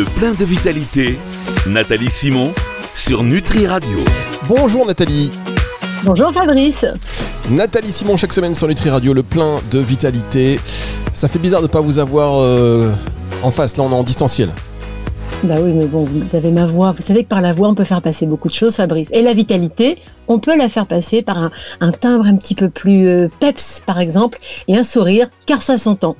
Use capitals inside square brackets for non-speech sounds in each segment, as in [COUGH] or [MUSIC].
Le plein de vitalité, Nathalie Simon sur Nutri Radio. Bonjour Nathalie. Bonjour Fabrice. Nathalie Simon chaque semaine sur Nutri Radio, le plein de vitalité. Ça fait bizarre de ne pas vous avoir euh, en face, là on est en distanciel. Bah oui, mais bon, vous avez ma voix. Vous savez que par la voix, on peut faire passer beaucoup de choses, Fabrice. Et la vitalité, on peut la faire passer par un, un timbre un petit peu plus euh, peps, par exemple, et un sourire, car ça s'entend.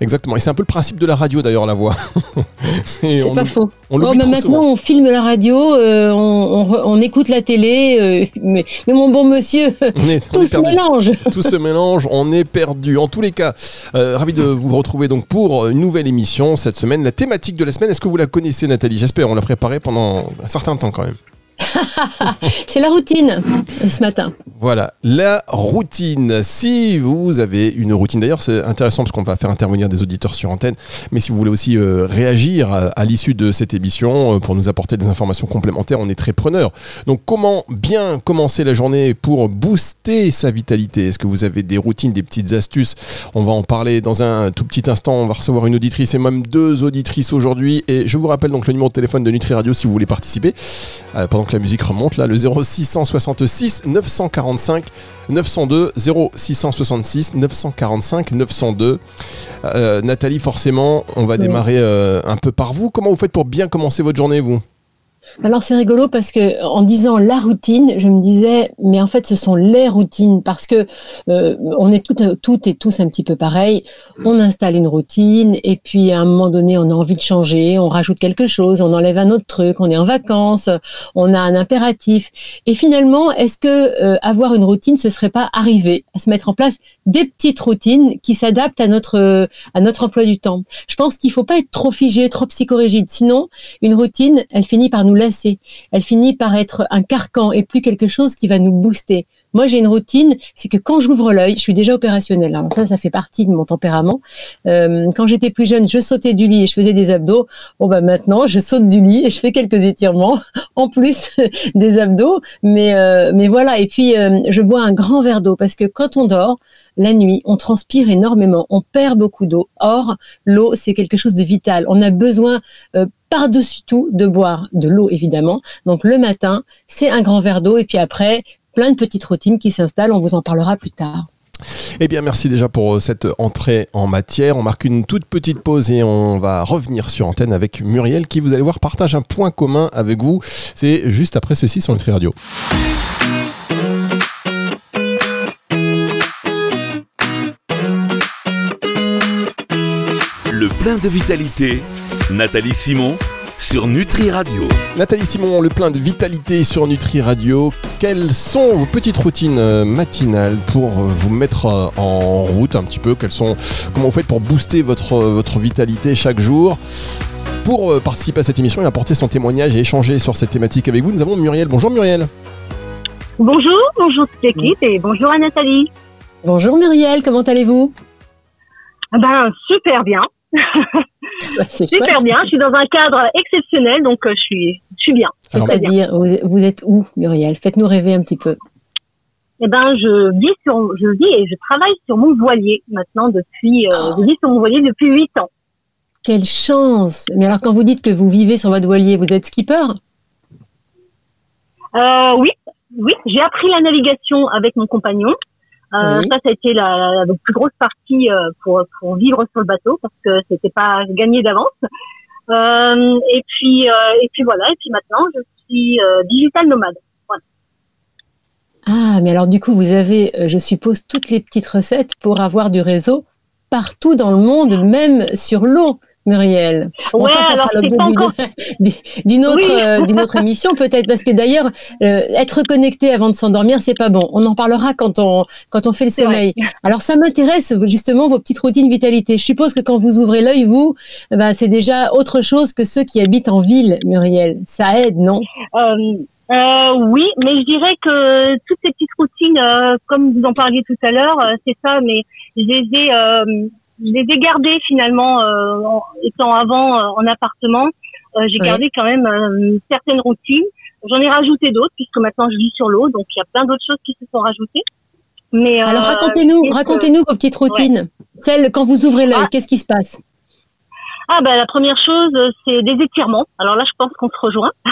Exactement. Et c'est un peu le principe de la radio d'ailleurs, la voix. [LAUGHS] c'est pas faux. On mais maintenant, souvent. on filme la radio, euh, on, on, on, écoute la télé, euh, mais, mais, mon bon monsieur, [LAUGHS] est, tout se mélange. [LAUGHS] Tout se mélange, on est perdu. En tous les cas, euh, ravi de vous retrouver donc pour une nouvelle émission cette semaine. La thématique de la semaine, est-ce que vous la connaissez, Nathalie? J'espère, on l'a préparée pendant un certain temps quand même. [LAUGHS] c'est la routine ce matin. Voilà, la routine. Si vous avez une routine, d'ailleurs c'est intéressant parce qu'on va faire intervenir des auditeurs sur antenne, mais si vous voulez aussi euh, réagir à, l'issue de cette émission euh, pour nous apporter des informations complémentaires, on est très preneur. Donc comment bien commencer la journée pour booster sa vitalité? Est-ce que vous avez des routines, des petites astuces? On va en parler dans un tout petit instant. On va recevoir une auditrice et même deux auditrices aujourd'hui. Et je vous rappelle donc le numéro de téléphone de Nutri Radio si vous voulez participer. Euh, que la musique remonte là, le 0666 945 902 0666 945 902. Euh, Nathalie, forcément, on va oui. démarrer euh, un peu par vous. Comment vous faites pour bien commencer votre journée, vous? Alors c'est rigolo parce que en disant la routine, je me disais mais en fait ce sont les routines parce que euh, on est toutes, et tous un petit peu pareil. On installe une routine et puis à un moment donné on a envie de changer, on rajoute quelque chose, on enlève un autre truc, on est en vacances, on a un impératif et finalement est-ce que euh, avoir une routine ce serait pas arriver à se mettre en place des petites routines qui s'adaptent à notre à notre emploi du temps? Je pense qu'il faut pas être trop figé, trop psychorigide, sinon une routine elle finit par nous Elle finit par être un carcan et plus quelque chose qui va nous booster. Moi, j'ai une routine, c'est que quand j'ouvre l'œil, je suis déjà opérationnelle. Alors ça, ça fait partie de mon tempérament. Euh, quand j'étais plus jeune, je sautais du lit et je faisais des abdos. Bon, bah maintenant, je saute du lit et je fais quelques étirements [LAUGHS] en plus [LAUGHS] des abdos. Mais euh, mais voilà. Et puis, euh, je bois un grand verre d'eau parce que quand on dort, la nuit, on transpire énormément, on perd beaucoup d'eau. Or, l'eau, c'est quelque chose de vital. On a besoin par-dessus tout de boire de l'eau, évidemment. Donc le matin, c'est un grand verre d'eau et puis après, plein de petites routines qui s'installent. On vous en parlera plus tard. Eh bien, merci déjà pour cette entrée en matière. On marque une toute petite pause et on va revenir sur antenne avec Muriel qui, vous allez voir, partage un point commun avec vous. C'est juste après ceci sur Nutri Radio. Le plein de vitalité, Nathalie Simon sur Nutri Radio. Nathalie Simon, le plein de vitalité sur Nutri Radio. Quelles sont vos petites routines matinales pour vous mettre en route un petit peu? Quelles sont, Comment vous faites pour booster votre, votre vitalité chaque jour? Pour participer à cette émission et apporter son témoignage et échanger sur cette thématique avec vous, nous avons Muriel. Bonjour Muriel. Bonjour, bonjour toute l'équipe et bonjour à Nathalie. Bonjour Muriel, comment allez-vous? Ben super bien. [LAUGHS] Bah, super chouette. bien. Je suis dans un cadre exceptionnel, donc euh, je suis, je suis bien. C'est-à-dire, vous, vous, êtes où, Muriel? Faites-nous rêver un petit peu. Eh ben, je vis sur, je vis et je travaille sur mon voilier maintenant depuis, euh, Oh. je vis sur mon voilier depuis huit ans. Quelle chance Mais alors, quand vous dites que vous vivez sur votre voilier, vous êtes skipper? Euh, oui, oui, j'ai appris la navigation avec mon compagnon. Euh, Oui. Ça, ça a été la, la plus grosse partie euh, pour, pour vivre sur le bateau parce que c'était pas gagné d'avance. Euh, et puis, et puis voilà. Et puis maintenant, je suis digital nomade. Ah, mais alors du coup, vous avez, je suppose, toutes les petites recettes pour avoir du réseau partout dans le monde, même sur l'eau, Muriel. Bon, ouais, ça, ça alors fera l'objet d'une- encore. [LAUGHS] d'une autre, Oui. euh, d'une autre émission peut-être, parce que d'ailleurs, euh, être connecté avant de s'endormir, c'est pas bon. On en parlera quand on quand on fait le vrai. sommeil. Alors ça m'intéresse justement vos petites routines vitalité. Je suppose que quand vous ouvrez l'œil, vous, ben, c'est déjà autre chose que ceux qui habitent en ville, Muriel. Ça aide, non? Euh, euh, oui, mais je dirais que toutes ces petites routines, euh, comme vous en parliez tout à l'heure, euh, c'est ça, mais je les ai, je les ai gardées finalement, euh, en étant avant euh, en appartement. Euh, J'ai Oui. gardé quand même euh, certaines routines. J'en ai rajouté d'autres puisque maintenant je vis sur l'eau, donc il y a plein d'autres choses qui se sont rajoutées. Mais Alors racontez-nous, racontez-nous vos petites routines. Celles quand vous ouvrez l'œil, Ah. qu'est-ce qui se passe? Ah bah la première chose, c'est des étirements. Alors là, je pense qu'on se rejoint. [LAUGHS]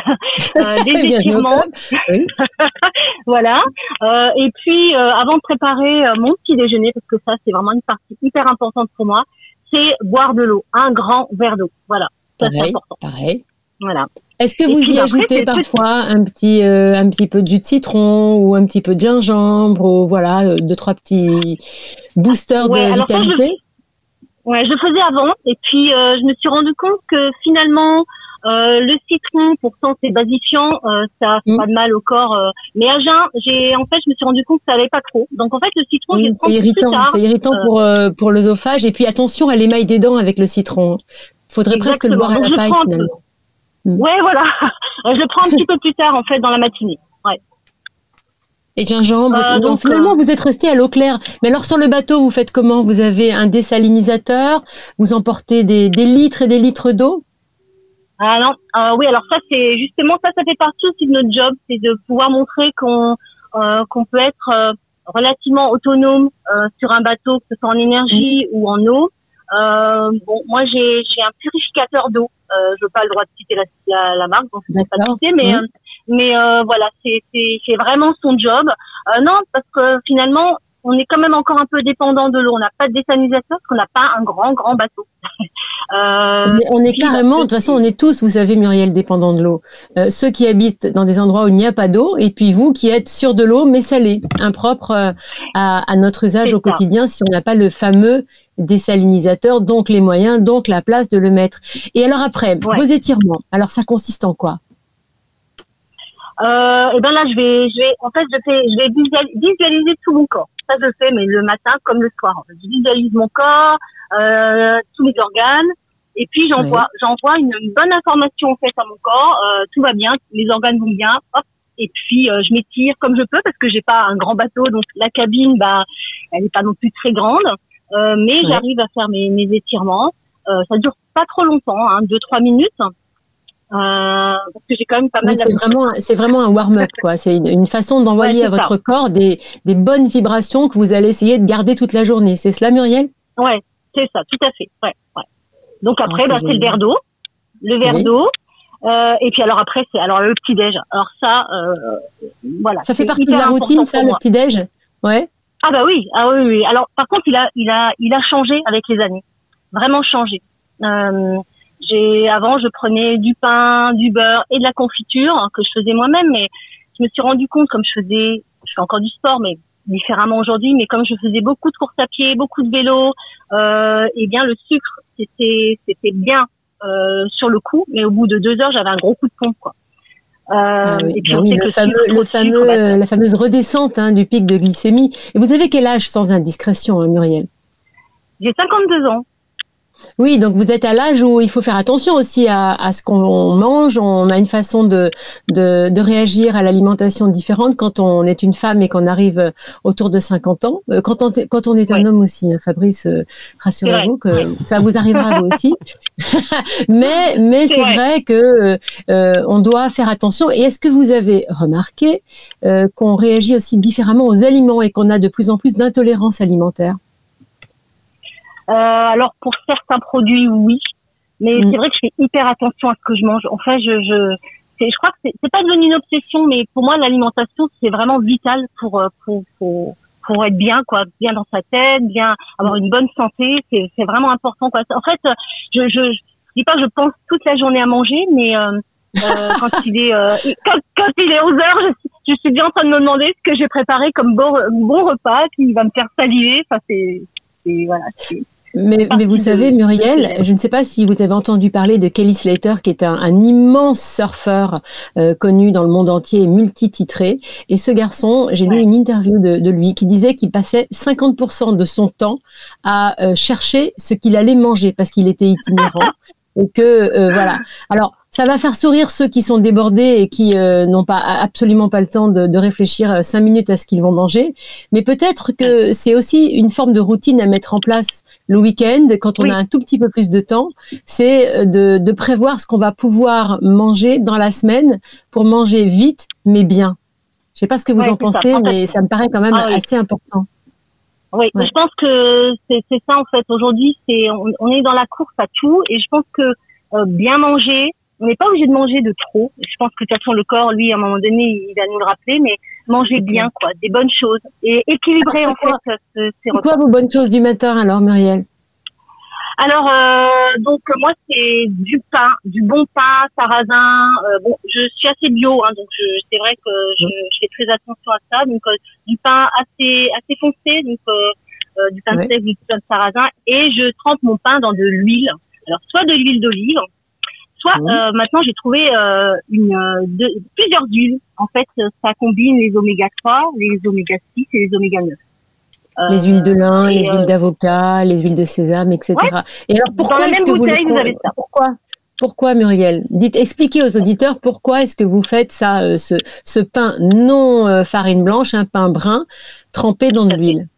Euh, [LAUGHS] des étirements. [LAUGHS] voilà. Euh, et puis, euh, avant de préparer mon petit déjeuner, parce que ça, c'est vraiment une partie hyper importante pour moi, c'est boire de l'eau, un grand verre d'eau. Voilà. Ça, Pareil, important. pareil. Voilà. Est-ce que Et vous y après, ajoutez parfois un petit, euh, un petit peu de jus de citron ou un petit peu de gingembre ou voilà, deux, trois petits boosters Ouais, de ça, vitalité? Ouais, je le faisais avant, et puis euh, je me suis rendu compte que finalement, euh, le citron, pourtant c'est basifiant, euh, ça fait Mm. pas de mal au corps. euh, mais à jeun, j'ai en fait, je me suis rendu compte que ça allait pas trop. Donc en fait, le citron, prendre C'est irritant, c'est irritant pour, euh, pour l'œsophage. Et puis attention à l'émail des dents avec le citron. Faudrait presque le boire à la paille finalement. Ouais, voilà. [LAUGHS] je le prends un petit peu plus tard en fait dans la matinée. Ouais. Et gingembre. Euh, et tout. Non, donc, finalement, vous êtes resté à l'eau claire. Mais alors sur le bateau, vous faites comment? Vous avez un désalinisateur? Vous emportez des, des litres et des litres d'eau? Ah non, euh, oui, alors ça c'est justement ça, ça fait partie aussi de notre job, c'est de pouvoir montrer qu'on euh, qu'on peut être euh, relativement autonome euh, sur un bateau, que ce soit en énergie ou en eau. Euh, bon, moi j'ai j'ai un purificateur d'eau. Euh, je veux pas le droit de citer la, la, la marque, donc je vais pas citer, mais Oui. Mais euh, voilà, c'est vraiment son job. Euh, non, parce que finalement on est quand même encore un peu dépendant de l'eau. On n'a pas de désalinisateur parce qu'on n'a pas un grand grand bateau. [LAUGHS] euh, On est, puis, carrément, bah, de toute façon, on est tous, vous savez, Muriel, dépendants de l'eau. Euh, ceux qui habitent dans des endroits où il n'y a pas d'eau, et puis vous qui êtes sur de l'eau, mais salée, impropre euh, à, à notre usage au ça. quotidien, si on n'a pas le fameux désalinisateur, donc les moyens, donc la place de le mettre. Et alors après, Ouais. vos étirements, alors ça consiste en quoi? Euh, et ben là, je vais, je vais, en fait, je fais, je vais visual- visualiser tout mon corps. Ça, je le fais, mais le matin comme le soir. En fait. Je visualise mon corps, euh, tous mes organes, et puis j'envoie, j'envoie une, une bonne information en fait à mon corps. Euh, tout va bien, les organes vont bien. Hop. Et puis euh, je m'étire comme je peux parce que j'ai pas un grand bateau, donc la cabine, bah, elle n'est pas non plus très grande, Euh, mais j'arrive à faire mes, mes étirements. Euh, ça dure pas trop longtemps, hein, deux trois minutes. Euh, parce que j'ai quand même pas mal Oui, c'est vraiment, c'est vraiment un warm-up, quoi. C'est une, une façon d'envoyer Ouais, à votre corps des, des bonnes vibrations que vous allez essayer de garder toute la journée. C'est cela, Muriel? Ouais, c'est ça, tout à fait. Ouais, ouais. Donc Ah, après, c'est bah, c'est le verre d'eau, le verre Oui. d'eau. Euh, et puis alors après, c'est alors le petit déj. Alors ça, euh, voilà. Ça fait partie de la routine, ça, le moi. petit-déj? Ouais. Ah bah oui, ah oui, oui. Alors par contre, il a, il a, il a changé avec les années, vraiment changé. Euh, j'ai avant, je prenais du pain, du beurre et de la confiture hein, que je faisais moi-même, mais je me suis rendu compte, comme je faisais, je fais encore du sport, mais différemment aujourd'hui, mais comme je faisais beaucoup de courses à pied, beaucoup de vélo, euh, et bien le sucre, c'était, c'était bien euh, sur le coup, mais au bout de deux heures, j'avais un gros coup de pompe, quoi. Euh, Ah oui, et puis oui, le fameux, le fameux, sucre, la fameuse redescente hein, du pic de glycémie. Et vous avez quel âge sans indiscrétion, hein, Muriel? J'ai 52 ans. Oui, donc vous êtes à l'âge où il faut faire attention aussi à, à ce qu'on mange. On a une façon de, de, de réagir à l'alimentation différente quand on est une femme et qu'on arrive autour de 50 ans. Euh, Quand on, est- quand on est un Oui. homme aussi, hein, Fabrice, euh, rassurez-vous que ça vous arrivera vous aussi. [LAUGHS] mais mais C'est vrai. vrai que euh, on doit faire attention. Et est-ce que vous avez remarqué euh, qu'on réagit aussi différemment aux aliments et qu'on a de plus en plus d'intolérance alimentaire? Alors pour certains produits, oui, mais Mm. c'est vrai que je fais hyper attention à ce que je mange. En fait, je, je, je crois que c'est, pas devenu une obsession, mais pour moi, l'alimentation c'est vraiment vital pour euh, pour pour pour être bien, quoi, bien dans sa tête, bien avoir une bonne santé. C'est, vraiment important, quoi. En fait, euh, je, je, je dis pas que je pense toute la journée à manger, mais euh, euh, [LAUGHS] quand il est euh, quand, quand il est 11 heures, je, suis- je suis bien en train de me demander ce que j'ai préparé comme bon bon repas qui va me faire saliver. Enfin, c'est voilà. Mais, vous savez, Muriel, je ne sais pas si vous avez entendu parler de Kelly Slater, qui est un, un immense surfeur euh, connu dans le monde entier et multititré. Et ce garçon, j'ai lu une interview de, de lui qui disait qu'il passait 50% de son temps à euh, chercher ce qu'il allait manger parce qu'il était itinérant. [LAUGHS] et que euh, voilà. Alors, ça va faire sourire ceux qui sont débordés et qui euh, n'ont pas absolument pas le temps de, de réfléchir euh, cinq minutes à ce qu'ils vont manger. Mais peut-être que c'est aussi une forme de routine à mettre en place le week-end, quand on Oui. a un tout petit peu plus de temps, c'est de, de prévoir ce qu'on va pouvoir manger dans la semaine pour manger vite mais bien. Je sais pas ce que vous Ouais, en ça, pensez, mais ça me paraît quand même Ah oui. assez important. Oui, Ouais. je pense que c'est c'est ça en fait. Aujourd'hui, c'est on, on est dans la course à tout et je pense que euh, bien manger, on n'est pas obligé de manger de trop. Je pense que de toute façon le corps, lui, à un moment donné, il va nous le rappeler, mais manger bien, quoi, des bonnes choses et équilibrer Alors, en quoi fait ce- ces C'est repas. quoi vos bonnes choses du matin alors, Muriel? Alors euh, donc moi c'est du pain, du bon pain sarrasin. Euh, bon, je suis assez bio, hein, donc je- c'est vrai que je, je fais très attention à ça. Donc euh, du pain assez assez foncé, donc euh, euh, du pain Ouais. sec, du pain sarrasin, et je trempe mon pain dans de l'huile. Alors soit de l'huile d'olive, soit Ouais. euh, maintenant j'ai trouvé euh, une de- plusieurs huiles. En fait, ça combine les oméga 3, les oméga 6 et les oméga 9. Euh, Les huiles de lin, et, les euh, huiles d'avocat, les huiles de sésame, etc. Et alors pourquoi est-ce que vous, le- vous avez ça. Pourquoi pourquoi Muriel? Dites, expliquez aux auditeurs pourquoi est-ce que vous faites ça, euh, ce, ce pain non euh, farine blanche, un pain brun trempé dans de l'huile?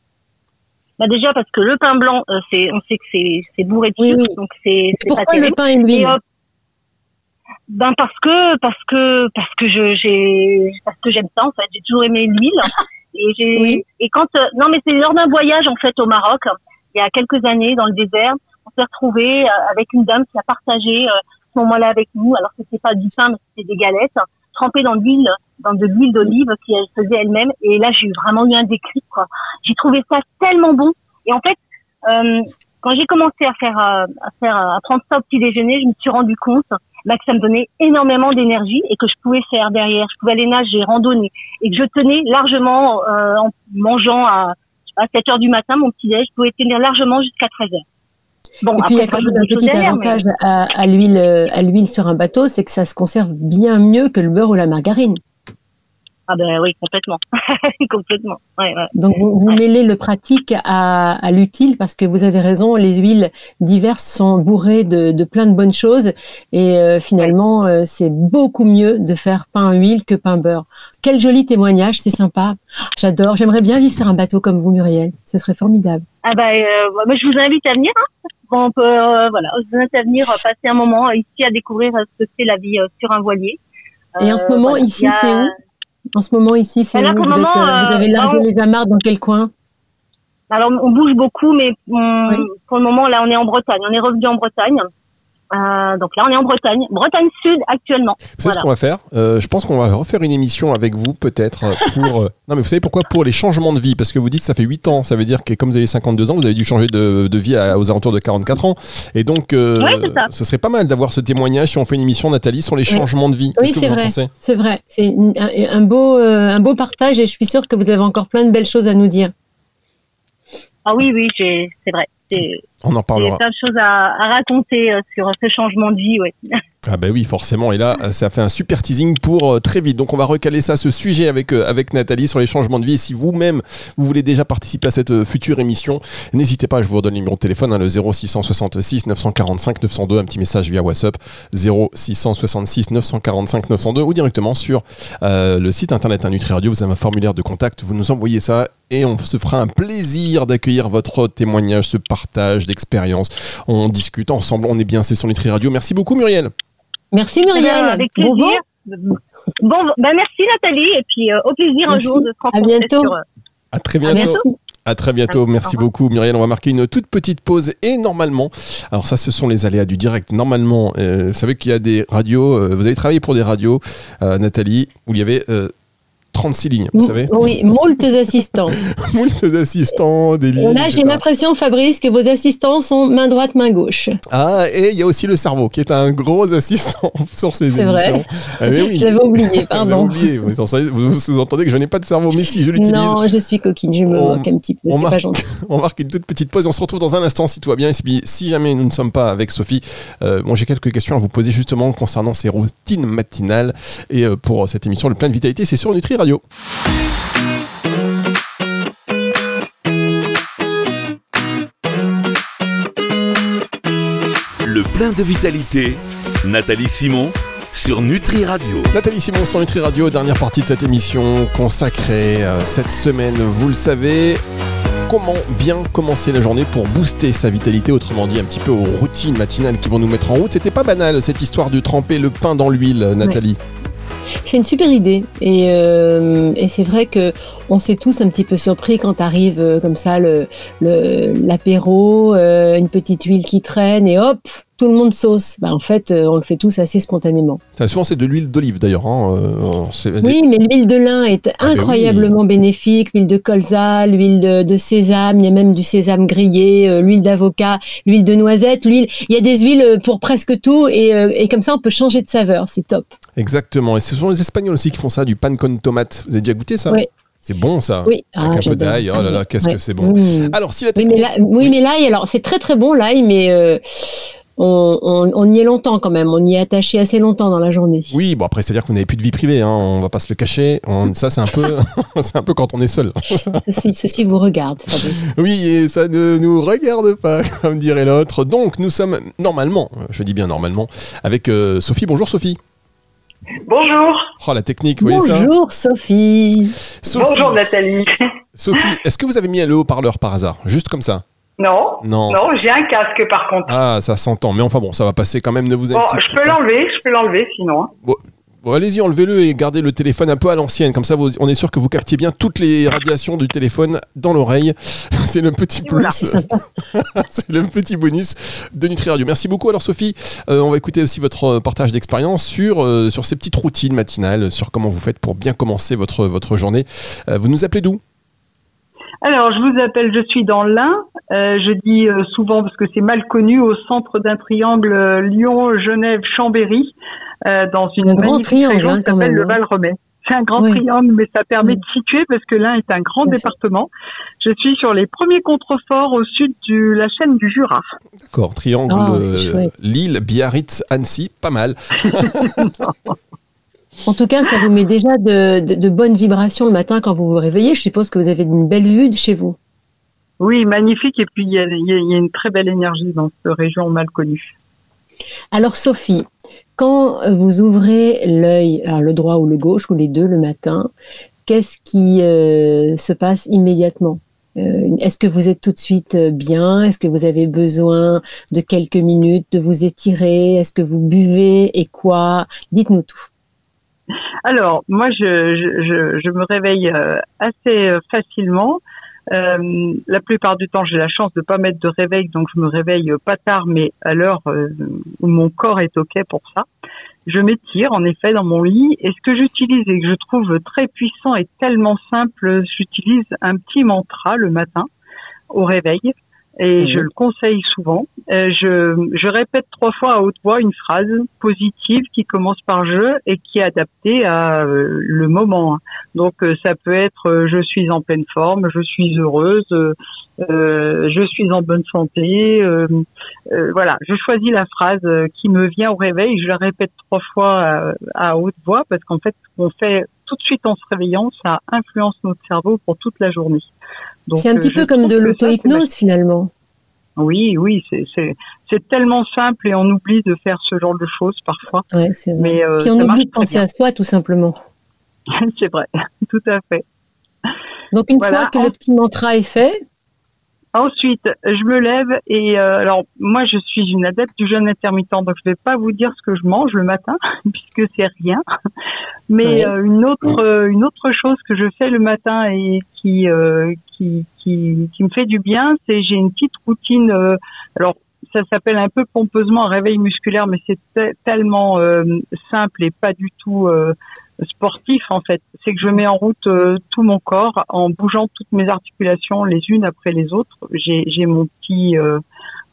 Bah déjà parce que le pain blanc, euh, c'est, on sait que c'est, bourré de Oui, sucre, oui. donc c'est, pas Pourquoi le pain et l'huile? Euh, ben parce que parce que parce que je j'ai parce que j'aime ça en fait. J'ai toujours aimé l'huile et j'ai Oui. et quand euh, non mais c'est lors d'un voyage en fait au Maroc il y a quelques années dans le désert, on s'est retrouvé euh, avec une dame qui a partagé euh, ce moment-là avec nous. Alors c'était pas du pain mais c'était des galettes trempées dans de l'huile dans de l'huile d'olive qu'elle faisait elle-même et là j'ai vraiment eu un déclic quoi. J'ai trouvé ça tellement bon et en fait euh, quand j'ai commencé à faire à faire à prendre ça au petit déjeuner, je me suis rendu compte bah, que ça me donnait énormément d'énergie et que je pouvais faire derrière. Je pouvais aller nager, randonner et que je tenais largement euh, en mangeant à, je sais pas, 7 heures du matin mon petit déj, je pouvais tenir largement jusqu'à 13 heures. Bon, Et puis il y a après, quand même un petit derrière, avantage à euh, à l'huile sur un bateau, c'est que ça se conserve bien mieux que le beurre ou la margarine. Ah ben oui, complètement, [LAUGHS] complètement. Ouais, ouais. Donc vous, vous Ouais. mêlez le pratique à, à l'utile parce que vous avez raison, les huiles diverses sont bourrées de, de plein de bonnes choses et euh, finalement euh, c'est beaucoup mieux de faire pain huile que pain beurre. Quel joli témoignage, c'est sympa. J'adore, j'aimerais bien vivre sur un bateau comme vous Muriel, ce serait formidable. Ah ben, euh, mais je vous invite à venir. Hein. On peut, euh, voilà, je vous invite à venir euh, passer un moment euh, ici à découvrir ce que c'est la vie sur un voilier. Et en ce moment voilà. ici a- c'est où? En ce moment ici c'est vous, le êtes, euh, vous euh, avez largué là, on- les amarres dans quel coin? Alors on bouge beaucoup, mais on- Oui. pour le moment là on est en Bretagne. On est revenu en Bretagne. Euh, donc là on est en Bretagne, Bretagne Sud actuellement. Vous savez ce Voilà. qu'on va faire? Euh, Je pense qu'on va refaire une émission avec vous, peut-être, euh, pour. euh, [LAUGHS] Non, mais vous savez pourquoi? Pour les changements de vie. Parce que vous dites que ça fait 8 ans. Ça veut dire que, comme vous avez 52 ans, vous avez dû changer de, de vie à- aux alentours de 44 ans. Et donc, euh, Ouais, c'est ça. ce serait pas mal d'avoir ce témoignage si on fait une émission, Nathalie, sur les Oui. changements de vie. Oui, c'est vrai. C'est vrai, c'est un, un beau euh, un beau partage et je suis sûre que vous avez encore plein de belles choses à nous dire. Ah oui oui, j'ai- c'est vrai. C'est- On en Il y a parlera. plein de choses à, à raconter euh, sur ce changement de vie. Ouais. [LAUGHS] Ah bah oui, forcément. Et là, euh, ça fait un super teasing pour euh, très vite. Donc on va recaler ça, ce sujet avec, euh, avec Nathalie sur les changements de vie. Et si vous-même, vous voulez déjà participer à cette euh, future émission, n'hésitez pas, je vous redonne le numéro de téléphone, hein, le 0666 945 902, un petit message via WhatsApp, 0666 945 902 ou directement sur le site internet hein, Nutri Radio. Vous avez un formulaire de contact, vous nous envoyez ça et on se fera un plaisir d'accueillir votre témoignage, ce partage d'expérience. On discute ensemble, on est bien, c'est sur Nutri Radio. Merci beaucoup Muriel. Merci Eh ben, Muriel. avec plaisir. Bon, ben merci Nathalie et puis euh, au plaisir un jour de se À rencontrer bientôt. sur. euh, À très bientôt. Merci. À très bientôt. Merci beaucoup, Muriel. On va marquer une toute petite pause. Et normalement, alors ça, ce sont les aléas du direct. Normalement, euh, vous savez qu'il y a des radios. euh, vous avez travaillé pour des radios, euh, Nathalie, où il y avait euh, 36 lignes. Vous savez, Oui, moultes assistants. [LAUGHS] moult d'assistants, des lignes. Là, j'ai l'impression, Fabrice, que vos assistants sont main droite, main gauche. Ah, et il y a aussi le cerveau, qui est un gros assistant [LAUGHS] sur ces C'est émissions. vrai. Ah, mais oui. J'avais oublié, pardon. oublié. Vous, vous, vous entendez que je n'ai pas de cerveau, mais si, je l'utilise. Non, je suis coquine, je me On- moque un petit peu, on c'est pas marque- gentil. [LAUGHS] On marque une toute petite pause et on se retrouve dans un instant si tout va bien. Et si jamais nous ne sommes pas avec Sophie, euh, bon, j'ai quelques questions à vous poser justement concernant ces routines matinales. Et euh, pour cette émission, le plein de vitalité, c'est sur Nutri Radio. Le plein de vitalité, Nathalie Simon sur Nutri Radio. Nathalie Simon sur Nutri Radio, dernière partie de cette émission consacrée euh, cette semaine, vous le savez. Comment bien commencer la journée pour booster sa vitalité, autrement dit un petit peu aux routines matinales qui vont nous mettre en route. C'était pas banal cette histoire de tremper le pain dans l'huile, Nathalie. C'est une super idée et, euh, et c'est vrai que on s'est tous un petit peu surpris quand arrive euh, comme ça le l'apéro, euh, une petite huile qui traîne et hop, tout le monde sauce. Bah, en fait, on le fait tous assez spontanément. Ça, souvent, c'est de l'huile d'olive d'ailleurs. hein, Oui, mais l'huile de lin est ben incroyablement bénéfique. L'huile de colza, l'huile de, de sésame, il y a même du sésame grillé, l'huile d'avocat, l'huile de noisette, l'huile. Il y a des huiles pour presque tout et, et comme ça on peut changer de saveur. C'est top. Exactement. Et ce sont les Espagnols aussi qui font ça, du pan con tomate. Vous avez déjà goûté ça Oui. C'est bon ça. Oui. Avec Ah, un peu d'ail. Oh là là, qu'est-ce Ouais. que c'est bon. Mmh. Alors, si la Oui, mais technique. oui, mais l'ail, alors c'est très très bon l'ail, mais euh, on, on, on y est longtemps quand même. On y est attaché assez longtemps dans la journée. Oui, bon après, c'est-à-dire que vous n'avez plus de vie privée, hein, on va pas se le cacher. On- ça, c'est un peu, [LAUGHS] [LAUGHS] c'est un peu quand on est seul. Ceci, ceci vous regarde. Fabrice. Oui, et ça ne nous regarde pas, [LAUGHS] comme dirait l'autre. Donc, nous sommes normalement, je dis bien normalement, avec euh, Sophie. Bonjour Sophie. Bonjour. Oh, la technique, vous voyez ça Bonjour Sophie. Sophie, Bonjour Nathalie. [LAUGHS] Sophie, est-ce que vous avez mis le haut-parleur par hasard Juste comme ça Non. Non. Non, j'ai un casque par contre. Ah, ça s'entend. Mais enfin bon, ça va passer quand même, ne vous Bon, inquiétez je peux l'enlever, je peux l'enlever sinon. hein. Bon, allez-y, enlevez-le et gardez le téléphone un peu à l'ancienne. Comme ça, vous- on est sûr que vous captiez bien toutes les radiations du téléphone dans l'oreille. [LAUGHS] C'est le petit voilà. plus. C'est sympa. [LAUGHS] C'est le petit bonus de Nutri Radio. Merci beaucoup. Alors Sophie, euh, on va écouter aussi votre euh, partage d'expérience sur, euh, sur ces petites routines matinales, sur comment vous faites pour bien commencer votre, votre journée. Euh, vous nous appelez d'où? Alors, je vous appelle, je suis dans l'Ain. Euh, je dis euh, souvent, parce que c'est mal connu, au centre d'un triangle euh, Lyon, Genève, Chambéry, euh, dans une Un grand triangle, région hein, qui quand s'appelle même, le hein. Val-Remais. C'est un grand Oui. triangle, mais ça permet Oui. de situer parce que l'Ain est un grand département. Je suis sur les premiers contreforts au sud de la chaîne du Jura. D'accord, triangle Oh, euh. Lille, Biarritz, Annecy, pas mal. [LAUGHS] [LAUGHS] En tout cas, ça vous met déjà de, de- de bonnes vibrations le matin quand vous vous réveillez. Je suppose que vous avez une belle vue de chez vous. Oui, magnifique. Et puis, il y a, y y une très belle énergie dans cette région mal connue. Alors Sophie, quand vous ouvrez l'œil, le droit ou le gauche ou les deux le matin, qu'est-ce qui euh, se passe immédiatement? Euh, Est-ce que vous êtes tout de suite euh, bien? Est-ce que vous avez besoin de quelques minutes de vous étirer? Est-ce que vous buvez? Et quoi? Dites-nous tout. Alors, moi, je, je, je, me réveille euh, assez euh, facilement. Euh, la plupart du temps, j'ai la chance de pas mettre de réveil, donc je me réveille pas tard, mais à l'heure où mon corps est ok pour ça. Je m'étire en effet dans mon lit, et ce que j'utilise et que je trouve très puissant et tellement simple, j'utilise un petit mantra le matin au réveil, et Mhm. je le conseille souvent. Euh, je, je répète trois fois à haute voix une phrase positive qui commence par je et qui est adaptée à euh, le moment. Donc euh, ça peut être je suis en pleine forme, je suis heureuse, je suis en bonne santé. voilà, je choisis la phrase qui me vient au réveil. Je la répète trois fois à, à haute voix parce qu'en fait, qu'on fait tout de suite en se réveillant, ça influence notre cerveau pour toute la journée. C'est un euh, petit je peu comme de l'auto-hypnose finalement. oui, oui, c'est tellement simple et on oublie de faire ce genre de choses parfois. Ouais, vrai. Mais euh, Puis on oublie de penser à soi tout simplement. [LAUGHS] c'est vrai, [LAUGHS] tout à fait. Donc une Voilà. fois que le petit mantra est fait, Ensuite, je me lève et euh, alors moi je suis une adepte du jeûne intermittent, donc je vais pas vous dire ce que je mange le matin [LAUGHS] puisque c'est rien. Mais Oui. euh, une autre euh, une autre chose que je fais le matin et qui qui, qui qui me fait du bien, c'est j'ai une petite routine. alors ça s'appelle un peu pompeusement un réveil musculaire, mais c'est te- tellement simple et pas du tout sportif en fait. C'est que je mets en route euh, tout mon corps en bougeant toutes mes articulations les unes après les autres. J'ai j'ai mon petit euh,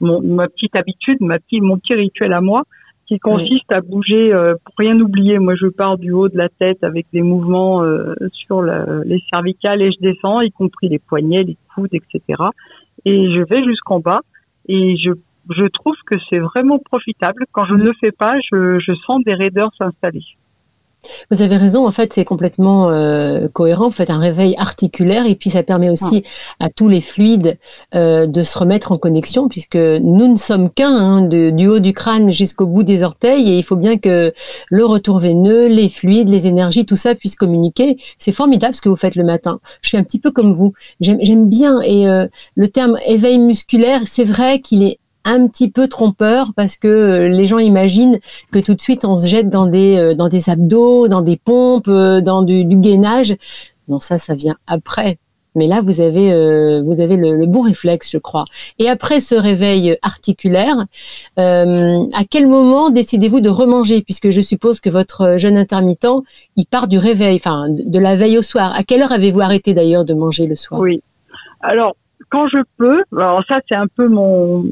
mon, ma petite habitude, ma petit, mon petit rituel à moi qui consiste à bouger euh, pour rien oublier. Moi, je pars du haut de la tête avec des mouvements euh, sur la- les cervicales et je descends, y compris les poignets, les coudes, etc. Et je vais jusqu'en bas et je je trouve que c'est vraiment profitable. Quand je ne le fais pas, je, je sens des raideurs s'installer. Vous avez raison, en fait, c'est complètement euh, cohérent. Vous faites un réveil articulaire et puis ça permet aussi à tous les fluides euh, de se remettre en connexion puisque nous ne sommes qu'un, hein, du haut du crâne jusqu'au bout des orteils et il faut bien que le retour veineux, les fluides, les énergies, tout ça puisse communiquer. C'est formidable ce que vous faites le matin. Je suis un petit peu comme vous. J'aime j'aime bien et euh, le terme éveil musculaire, c'est vrai qu'il est un petit peu trompeur parce que euh, les gens imaginent que tout de suite on se jette dans des euh, dans des abdos, dans des pompes, dans du, du gainage. Non, ça, ça vient après. Mais là, vous avez, euh, vous avez le, bon réflexe, je crois. Et après ce réveil articulaire, euh, à quel moment décidez-vous de remanger? Puisque je suppose que votre jeune intermittent, il part du réveil, enfin de la veille au soir. À quelle heure avez-vous arrêté d'ailleurs de manger le soir? Oui. Alors, quand je peux, alors ça c'est un peu mon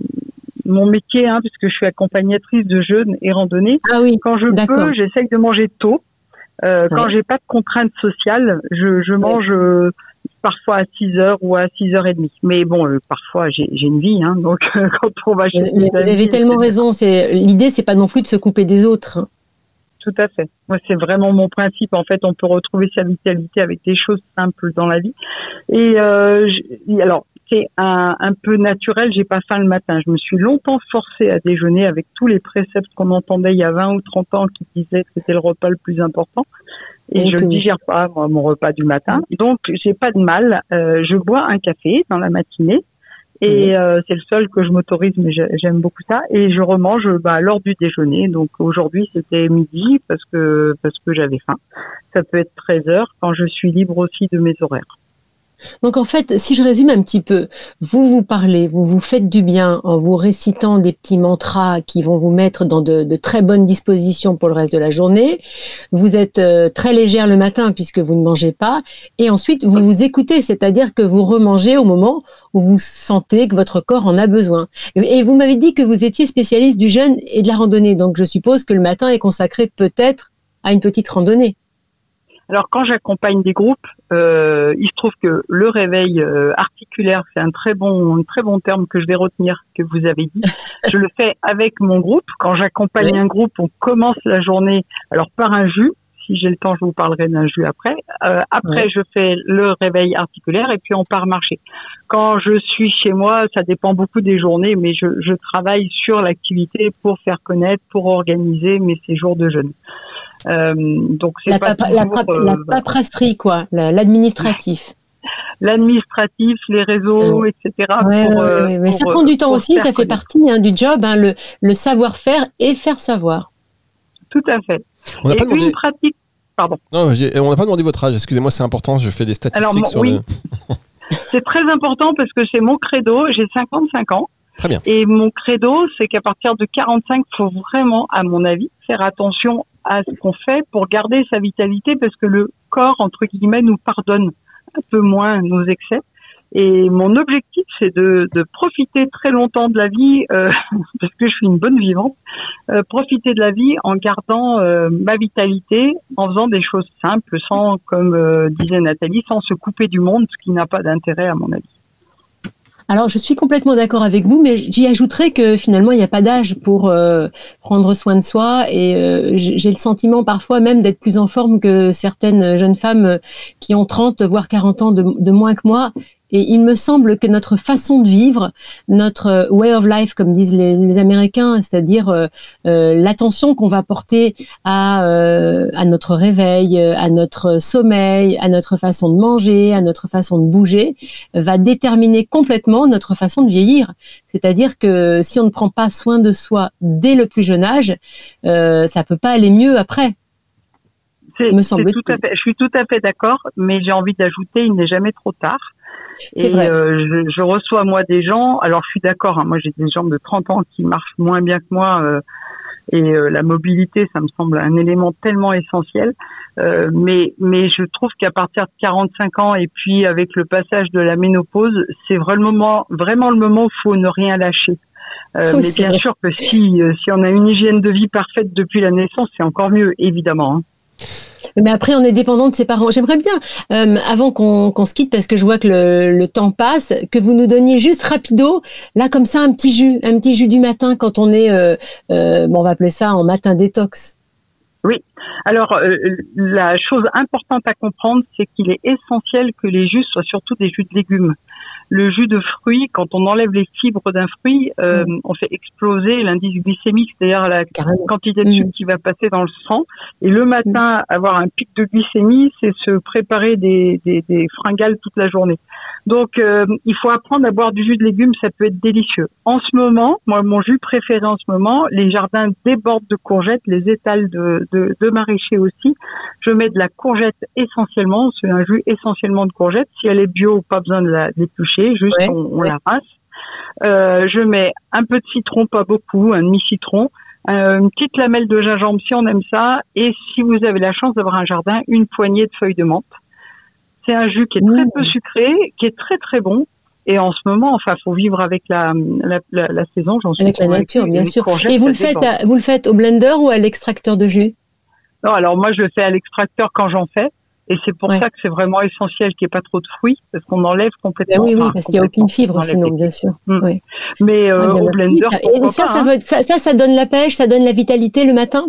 mon métier, hein, puisque je suis accompagnatrice de jeunes et randonnées. Ah oui. Quand je peux, j'essaye de manger tôt. Euh, quand j'ai pas de contraintes sociales, je, je mange euh, parfois à 6 heures ou à 6 heures et demie. Mais bon, euh, parfois j'ai une vie, hein, donc [LAUGHS] quand on va chez mais, Vous avez tellement raison. C'est l'idée, c'est pas non plus de se couper des autres. Hein. Tout à fait. Moi, c'est vraiment mon principe. En fait, on peut retrouver sa vitalité avec des choses simples dans la vie. Et euh, alors, c'est un, un, peu naturel. J'ai pas faim le matin. Je me suis longtemps forcée à déjeuner avec tous les préceptes qu'on entendait il y a 20 ou 30 ans qui disaient que c'était le repas le plus important et je ne digère pas mon repas du matin. Donc j'ai pas de mal. Euh, je bois un café dans la matinée et euh, c'est le seul que je m'autorise, mais j'aime beaucoup ça. Et je remange bah, lors du déjeuner. Donc aujourd'hui c'était midi parce que parce que j'avais faim. Ça peut être 13 heures quand je suis libre aussi de mes horaires. Donc en fait, si je résume un petit peu, vous vous parlez, vous vous faites du bien en vous récitant des petits mantras qui vont vous mettre dans de, très bonnes dispositions pour le reste de la journée. Vous êtes euh, très légère le matin puisque vous ne mangez pas. Et ensuite, vous vous écoutez, c'est-à-dire que vous remangez au moment où vous sentez que votre corps en a besoin. Et vous m'avez dit que vous étiez spécialiste du jeûne et de la randonnée. Donc je suppose que le matin est consacré peut-être à une petite randonnée. Alors quand j'accompagne des groupes, euh, il se trouve que le réveil euh, articulaire, c'est un très bon, un très bon terme que je vais retenir que vous avez dit. [LAUGHS] Je le fais avec mon groupe. Quand j'accompagne un groupe, on commence la journée alors par un jus. Si j'ai le temps, je vous parlerai d'un jus après. Euh, après, je fais le réveil articulaire et puis on part marcher. Quand je suis chez moi, ça dépend beaucoup des journées, mais je, je travaille sur l'activité pour faire connaître, pour organiser mes séjours de jeûne. Euh, donc c'est la, pas la, euh, paperasserie, quoi, l'administratif. [LAUGHS] L'administratif, les réseaux, etc. Euh, mais ça prend du temps aussi, ça fait partie hein, du job, hein, le, le savoir-faire et faire savoir. Tout à fait. On n'a pas demandé... une pratique. Pardon. Non, on n'a pas demandé votre âge. Excusez-moi, c'est important. Je fais des statistiques sur oui. le. [LAUGHS] c'est très important parce que c'est mon credo. J'ai 55 ans. Très bien. Et mon credo, c'est qu'à partir de 45, il faut vraiment, à mon avis, faire attention à ce qu'on fait pour garder sa vitalité parce que le corps, entre guillemets, nous pardonne un peu moins nos excès. Et mon objectif, c'est de, de, profiter très longtemps de la vie, euh, [LAUGHS] parce que je suis une bonne vivante, euh, profiter de la vie en gardant euh, ma vitalité, en faisant des choses simples, sans, comme disait Nathalie, sans se couper du monde, ce qui n'a pas d'intérêt à mon avis. Alors, je suis complètement d'accord avec vous, mais j'y ajouterais que finalement, il n'y a pas d'âge pour euh, prendre soin de soi. Et euh, j'ai le sentiment parfois même d'être plus en forme que certaines jeunes femmes qui ont 30, voire 40 ans de moins que moi et il me semble que notre façon de vivre, notre euh, way of life, comme disent les, Américains, c'est-à-dire euh, euh, l'attention qu'on va porter à, à notre réveil, à notre sommeil, à notre façon de manger, à notre façon de bouger, va déterminer complètement notre façon de vieillir. C'est-à-dire que si on ne prend pas soin de soi dès le plus jeune âge, euh, ça peut pas aller mieux après. Me semble tout à fait, je suis tout à fait d'accord, mais j'ai envie d'ajouter, il n'est jamais trop tard. Et euh, je, reçois moi des gens. Alors je suis d'accord. Hein, moi j'ai des gens de 30 ans qui marchent moins bien que moi. Euh, et euh, la mobilité, ça me semble un élément tellement essentiel. mais mais je trouve qu'à partir de 45 ans et puis avec le passage de la ménopause, c'est vraiment le moment, vraiment le moment où il faut ne rien lâcher. mais bien sûr que si si on a une hygiène de vie parfaite depuis la naissance, c'est encore mieux, évidemment. Hein. Mais après, on est dépendant de ses parents. J'aimerais bien, euh, avant qu'on se quitte, parce que je vois que le, temps passe, que vous nous donniez juste rapido, là comme ça, un petit jus, un petit jus du matin quand on est, euh, euh, bon, on va appeler ça en matin détox. Oui. Alors, euh, la chose importante à comprendre, c'est qu'il est essentiel que les jus soient surtout des jus de légumes. Le jus de fruits, quand on enlève les fibres d'un fruit, euh, Mm. on fait exploser l'indice glycémique, c'est-à-dire la Carrément. quantité de Mm. sucre qui va passer dans le sang. Et le matin, avoir un pic de glycémie, c'est se préparer des, des, des fringales toute la journée. Donc, euh, il faut apprendre à boire du jus de légumes, ça peut être délicieux. En ce moment, moi, mon jus préféré en ce moment, les jardins débordent de courgettes, les étals de, de, de maraîchers aussi. Je mets de la courgette essentiellement, c'est un jus essentiellement de courgette. Si elle est bio, pas besoin de la d'éplucher, juste Ouais, on, on ouais. la rince. Euh, je mets un peu de citron, pas beaucoup, un demi-citron, euh, une petite lamelle de gingembre si on aime ça, et si vous avez la chance d'avoir un jardin, une poignée de feuilles de menthe. C'est un jus qui est très Mmh. peu sucré, qui est très très bon. Et en ce moment, enfin, faut vivre avec la, la, la, la saison, j'en suis Avec la nature, bien sûr. Et vous le faites, à- vous le faites au blender ou à l'extracteur de jus? Non, alors moi, je le fais à l'extracteur quand j'en fais. Et c'est pour Ouais. ça que c'est vraiment essentiel qu'il n'y ait pas trop de fruits, parce qu'on enlève Ben complètement. oui, oui, enfin, parce qu'il n'y a aucune fibre sinon, bien sûr. Mm. Oui. Mais euh, au blender, ça. Et ça, pas, ça, hein. veut- ça, ça, ça donne la pêche, ça donne la vitalité le matin?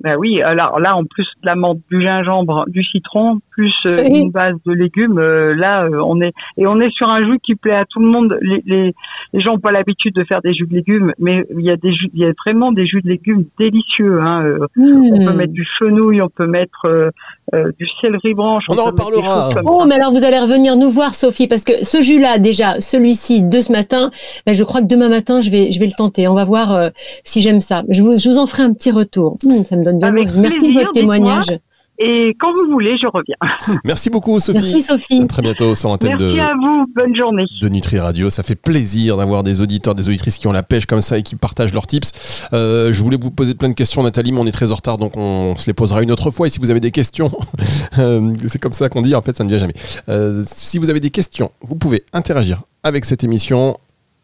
Ben oui, alors là, en plus de la menthe, du gingembre, du citron, plus euh, une base de légumes, euh, là, euh, on est et on est sur un jus qui plaît à tout le monde. Les, les, les gens n'ont pas l'habitude de faire des jus de légumes, mais il y a des jus, il y a vraiment des jus de légumes délicieux. Hein. euh, On peut Hmm. mettre du fenouil, on peut mettre euh, euh, du céleri branche. On en reparlera. Oh, mais alors vous allez revenir nous voir, Sophie, parce que ce jus-là, déjà, celui-ci de ce matin, ben, je crois que demain matin, je vais, je vais le tenter. On va voir euh, si j'aime ça. Je vous, je vous en ferai un petit retour. Hmm, ça me donne bien Avec envie. Merci de votre témoignage. Et quand vous voulez, je reviens. [LAUGHS] Merci beaucoup, Sophie. Merci, Sophie. À très bientôt sur l'antenne Merci de, à vous. Bonne journée. de Nutri Radio. Ça fait plaisir d'avoir des auditeurs, des auditrices qui ont la pêche comme ça et qui partagent leurs tips. Euh, je voulais vous poser plein de questions, Nathalie, mais on est très en retard, donc on se les posera une autre fois. Et si vous avez des questions, [LAUGHS] euh, c'est comme ça qu'on dit, en fait, ça ne vient jamais. Euh, si vous avez des questions, vous pouvez interagir avec cette émission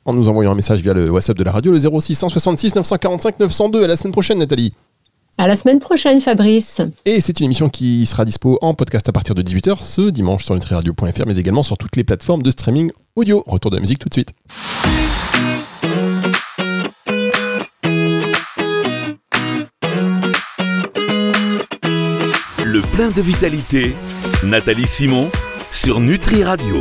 en nous envoyant un message via le WhatsApp de la radio, le 0666 945 902. À la semaine prochaine, Nathalie. À la semaine prochaine, Fabrice. Et c'est une émission qui sera dispo en podcast à partir de 18h ce dimanche sur nutriradio.fr, mais également sur toutes les plateformes de streaming audio. Retour de la musique tout de suite. Le plein de vitalité, Nathalie Simon sur Nutri Radio.